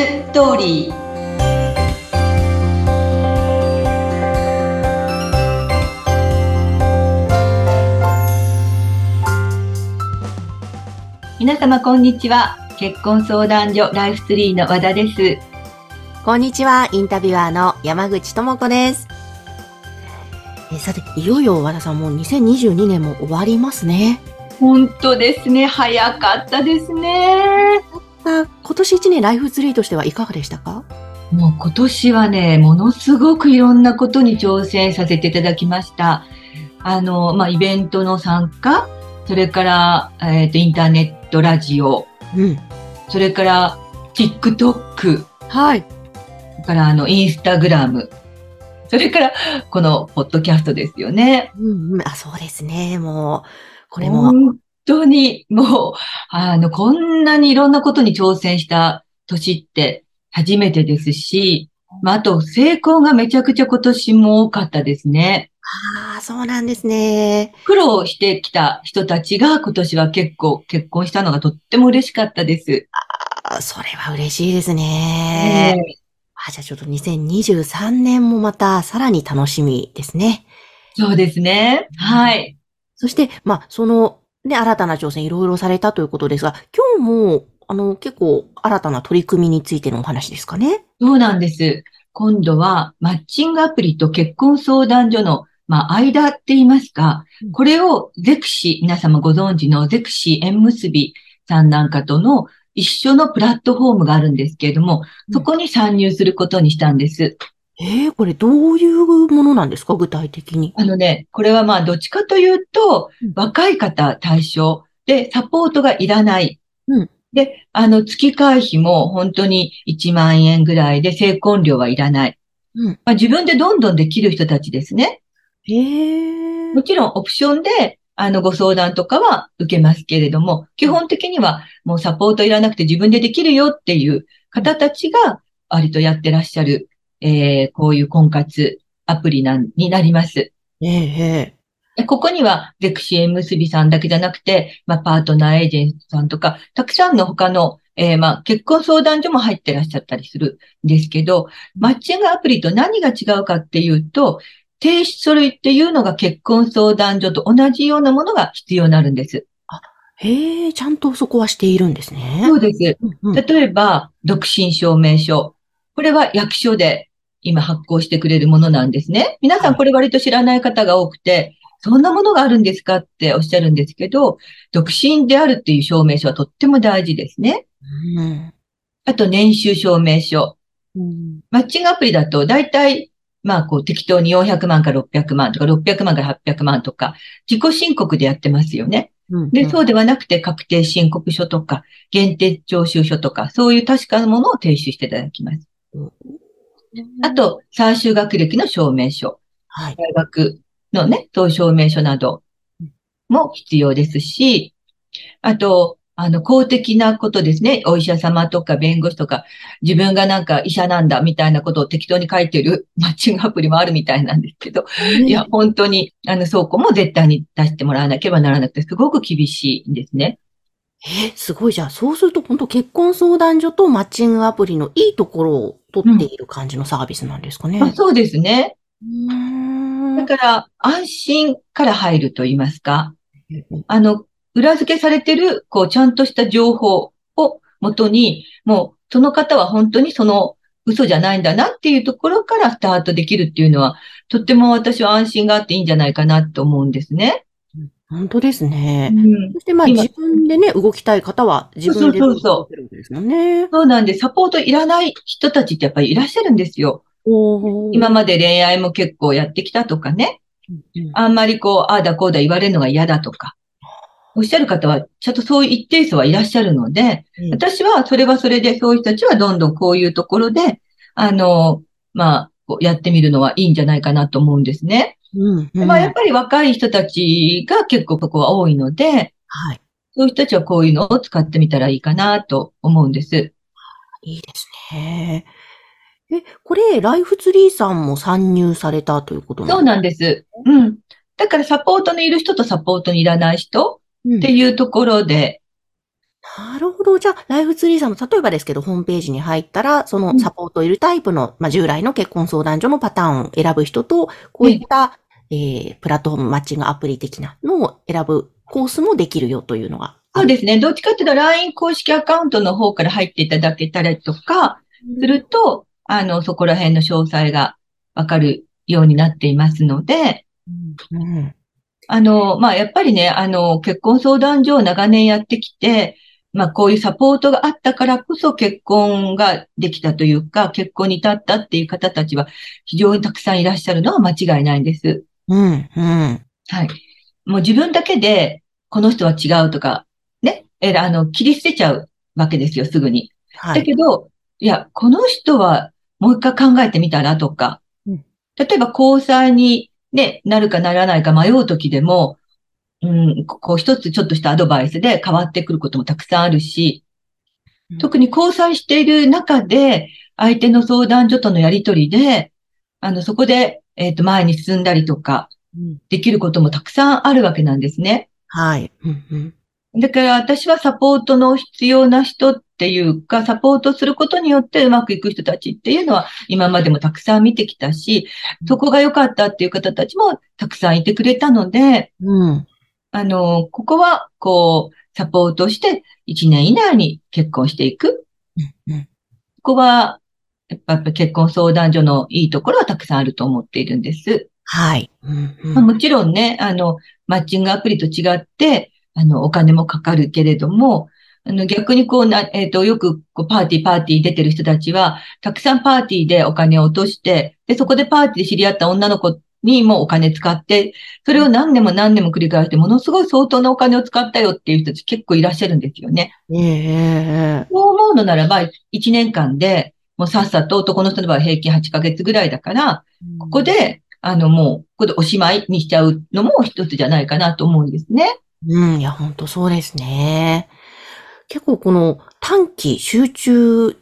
ストーリー皆様こんにちは結婚相談所ライフツリーの和田ですこんにちは、インタビュアーの山口智子です。えさて、いよいよ和田さんもう2022年も終わりますね。本当ですね早かったですねあ今年1年ライフツリーとしてはいかがでしたか？もう今年はね、ものすごくいろんなことに挑戦させていただきました。あの、まあ、イベントの参加、それから、えっ、と、インターネットラジオ、うん。それから、TikTok、はい。それから、あの、インスタグラム、それから、この、ポッドキャストですよね。うんうん。あ、そうですね。もう、これも、本当に、もう、あの、こんなにいろんなことに挑戦した年って初めてですし、まあ、あと、成功がめちゃくちゃ今年も多かったですね。ああ、そうなんですね。苦労してきた人たちが今年は結構結婚したのがとっても嬉しかったです。あそれは嬉しいですね。あ、じゃあちょっと2023年もまたさらに楽しみですね。そうですね。はい。そして、まあ、その、ね、新たな挑戦いろいろされたということですが、今日も、あの、結構新たな取り組みについてのお話ですかね？そうなんです。今度はマッチングアプリと結婚相談所の、まあ、間って言いますかうん、これをゼクシー、皆様ご存知のゼクシー縁結びさんなんかとの一緒のプラットフォームがあるんですけれども、うんそこに参入することにしたんです。ええこれどういうものなんですか？具体的に。あのね、これはまあどっちかというとうん、若い方対象でサポートがいらない。うんで、あの月会費も本当に1万円ぐらいで成婚料はいらない。うん。まあ、自分でどんどんできる人たちですね。ええもちろんオプションであのご相談とかは受けますけれども、基本的にはもうサポートいらなくて自分でできるよっていう方たちが割とやってらっしゃる、えーこういう婚活アプリなんになります。ええでここには、ゼクシー縁結びさんだけじゃなくて、まあ、パートナーエージェントさんとか、たくさんの他の、えーまあ、結婚相談所も入ってらっしゃったりするんですけど、マッチングアプリと何が違うかっていうと、提出書類っていうのが結婚相談所と同じようなものが必要になるんです。へえ、ちゃんとそこはしているんですね。そうです。例えば、独身証明書。これは役所で今発行してくれるものなんですね。皆さんこれ割と知らない方が多くて、そんなものがあるんですかっておっしゃるんですけど、独身であるっていう証明書はとっても大事ですね。うんあと年収証明書。うんマッチングアプリだと大体、まあこう適当に400万から600万とか600万から800万とか自己申告でやってますよね。うんで、そうではなくて確定申告書とか限定徴収書とかそういう確かなものを提出していただきます。あ、と、最終学歴の証明書、はい。大学のね、そう証明書なども必要ですし、あと、あの、公的なことですね。お医者様とか弁護士とか、自分がなんか医者なんだみたいなことを適当に書いてる マッチングアプリもあるみたいなんですけど、いや、本当に、あの、倉庫も絶対に出してもらわなければならなくて、すごく厳しいんですね。え、すごい。じゃあ、そうすると、本当結婚相談所とマッチングアプリのいいところを取っている感じのサービスなんですかね。あそうですね。だから、安心から入ると言いますか。あの、裏付けされてる、こう、ちゃんとした情報をもとに、もう、その方は本当にその嘘じゃないんだなっていうところからスタートできるっていうのは、とっても私は安心があっていいんじゃないかなと思うんですね。本当ですね。うんそして、まあ、今自分でね、動きたい方は自分でそうそうそう動けるわけですもんね。そうなんで、サポートいらない人たちってやっぱりいらっしゃるんですよ。今まで恋愛も結構やってきたとかね。うんあんまりこう、ああだこうだ言われるのが嫌だとか。おっしゃる方は、ちゃんとそういう一定数はいらっしゃるので、うん私はそれはそれで、そういう人たちはどんどんこういうところで、あの、まあ、やってみるのはいいんじゃないかなと思うんですね。うんうんまあ、やっぱり若い人たちが結構ここは多いので、はい。そういう人たちはこういうのを使ってみたらいいかなと思うんです。いいですね。え、これ、ライフツリーさんも参入されたということそうなんです。うん。だからサポートにいる人とサポートにいらない人うんっていうところで、なるほど。じゃあ、ライフツリーさんの、例えばですけど、ホームページに入ったら、そのサポートいるタイプの、まあ、従来の結婚相談所のパターンを選ぶ人と、こういった、えー、プラットフォームマッチングアプリ的なのを選ぶコースもできるよというのが。そうですね。どっちかっていうと LINE 公式アカウントの方から入っていただけたりとか、すると、あの、そこら辺の詳細がわかるようになっていますので、うん。あの、まあ、やっぱりね、あの、結婚相談所を長年やってきて、まあ、こういうサポートがあったからこそ結婚ができたというか、結婚に至ったっていう方たちは非常にたくさんいらっしゃるのは間違いないんです。うん。うん。はい。もう自分だけで、この人は違うとか、ね、え、あの、切り捨てちゃうわけですよ、すぐに。だはい。けど、いや、この人はもう一回考えてみたらとかうん、例えば交際にね、なるかならないか迷うときでも、うん、ここう一つちょっとしたアドバイスで変わってくることもたくさんあるしうん、特に交際している中で、相手の相談所とのやりとりで、あの、そこで、えっと、前に進んだりとか、うんできることもたくさんあるわけなんですね。はい。だから私はサポートの必要な人っていうか、サポートすることによってうまくいく人たちっていうのは今までもたくさん見てきたし、そこが良かったっていう方たちもたくさんいてくれたので、うん。あの、ここはこう、サポートして1年以内に結婚していく。うん。ここは、やっぱ結婚相談所のいいところはたくさんあると思っているんです。はい。うん。うんまあ、もちろんね、あの、マッチングアプリと違って、あの、お金もかかるけれども、あの、逆にこうな、えっ、と、よく、こう、パーティー、パーティー出てる人たちは、たくさんパーティーでお金を落として、で、そこでパーティーで知り合った女の子にもお金使って、それを何年も何年も繰り返して、ものすごい相当なお金を使ったよっていう人たち結構いらっしゃるんですよね。ええええそう思うのならば、1年間で、もうさっさと男の人の場合平均8ヶ月ぐらいだから、ここ、で、あの、もう、ここでおしまいにしちゃうのも一つじゃないかなと思うんですね。うん。いや、本当そうですね。結構この短期集中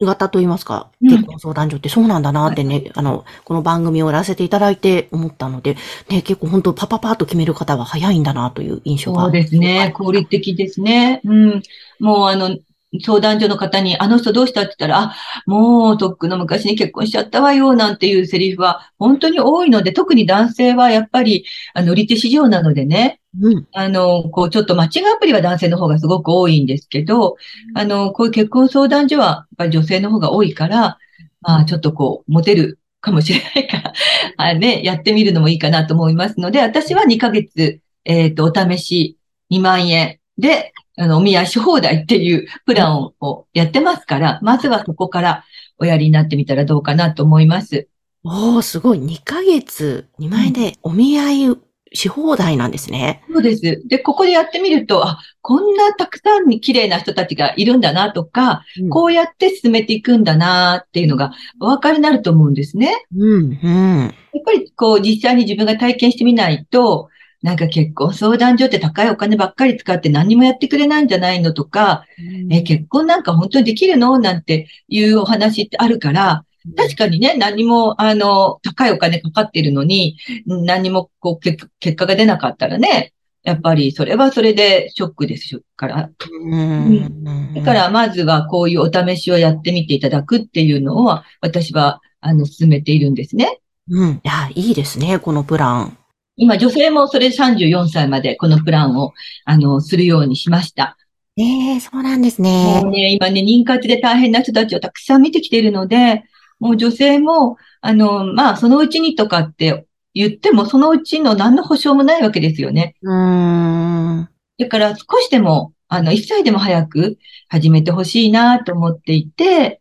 型といいますか、うん結婚相談所ってそうなんだなってね、あの、この番組をやらせていただいて思ったので、ね、結構本当パパパッと決める方が早いんだなという印象が。そうですね。効率的ですね。うん。もうあの、相談所の方に、あの人どうしたって言ったら、あ、もうとっくの昔に結婚しちゃったわよ、なんていうセリフは本当に多いので、特に男性はやっぱり、あの、売り手市場なのでね、うん。あの、こう、ちょっとマッチングアプリは男性の方がすごく多いんですけど、あの、こういう結婚相談所は、やっぱり女性の方が多いから、まあ、ちょっとこう、モテるかもしれないから、あね、やってみるのもいいかなと思いますので、私は2ヶ月、えっと、お試し2万円で、あの、お見合いし放題っていうプランををやってますから、まずはそこからおやりになってみたらどうかなと思います。おー、すごい。2ヶ月、2万円でお見合いし放題なんですね。そうです。で、ここでやってみると、あ、こんなたくさんに綺麗な人たちがいるんだなとか、こうやって進めていくんだなっていうのがお分かりになると思うんですね。うん、うん。やっぱりこう実際に自分が体験してみないと、なんか結婚相談所って高いお金ばっかり使って何にもやってくれないんじゃないのとか、え、結婚なんか本当にできるのなんていうお話ってあるから、確かにね、何も、あの、高いお金かかってるのに、何もこう結結果が出なかったらね、やっぱりそれはそれでショックですから。うん。だから、まずはこういうお試しをやってみていただくっていうのを、私は、あの、進めているんですね。うん。いや、いいですね、このプラン。今、女性もそれ34歳までこのプランを、あの、するようにしました。ええそうなんですもねう。ね、今ね、妊活で大変な人たちをたくさん見てきているので、もう女性も、あの、まあ、そのうちにとかって言っても、そのうちの何の保証もないわけですよね。うーん。だから少しでも、あの、1歳でも早く始めてほしいなと思っていて、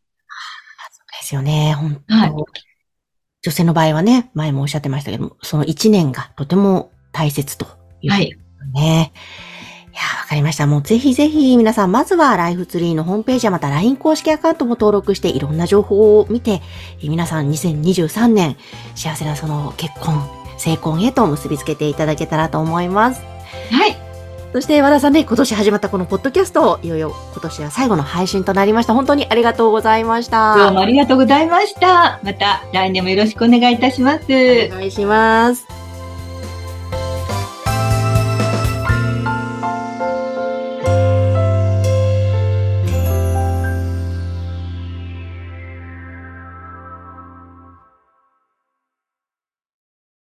ですよね、本当、はい女性の場合はね、前もおっしゃってましたけども、その1年がとても大切ということはい。ね。いや、わかりました。もうぜひぜひ皆さん、まずはライフツリーのホームページやまた LINE 公式アカウントも登録していろんな情報を見て、え皆さん2023年幸せなその結婚、成婚へと結びつけていただけたらと思います。はい。そして和田さんね、今年始まったこのポッドキャスト、いよいよ今年は最後の配信となりました。本当にありがとうございました。どうもありがとうございました。また来年もよろしくお願いいたします。お願いします。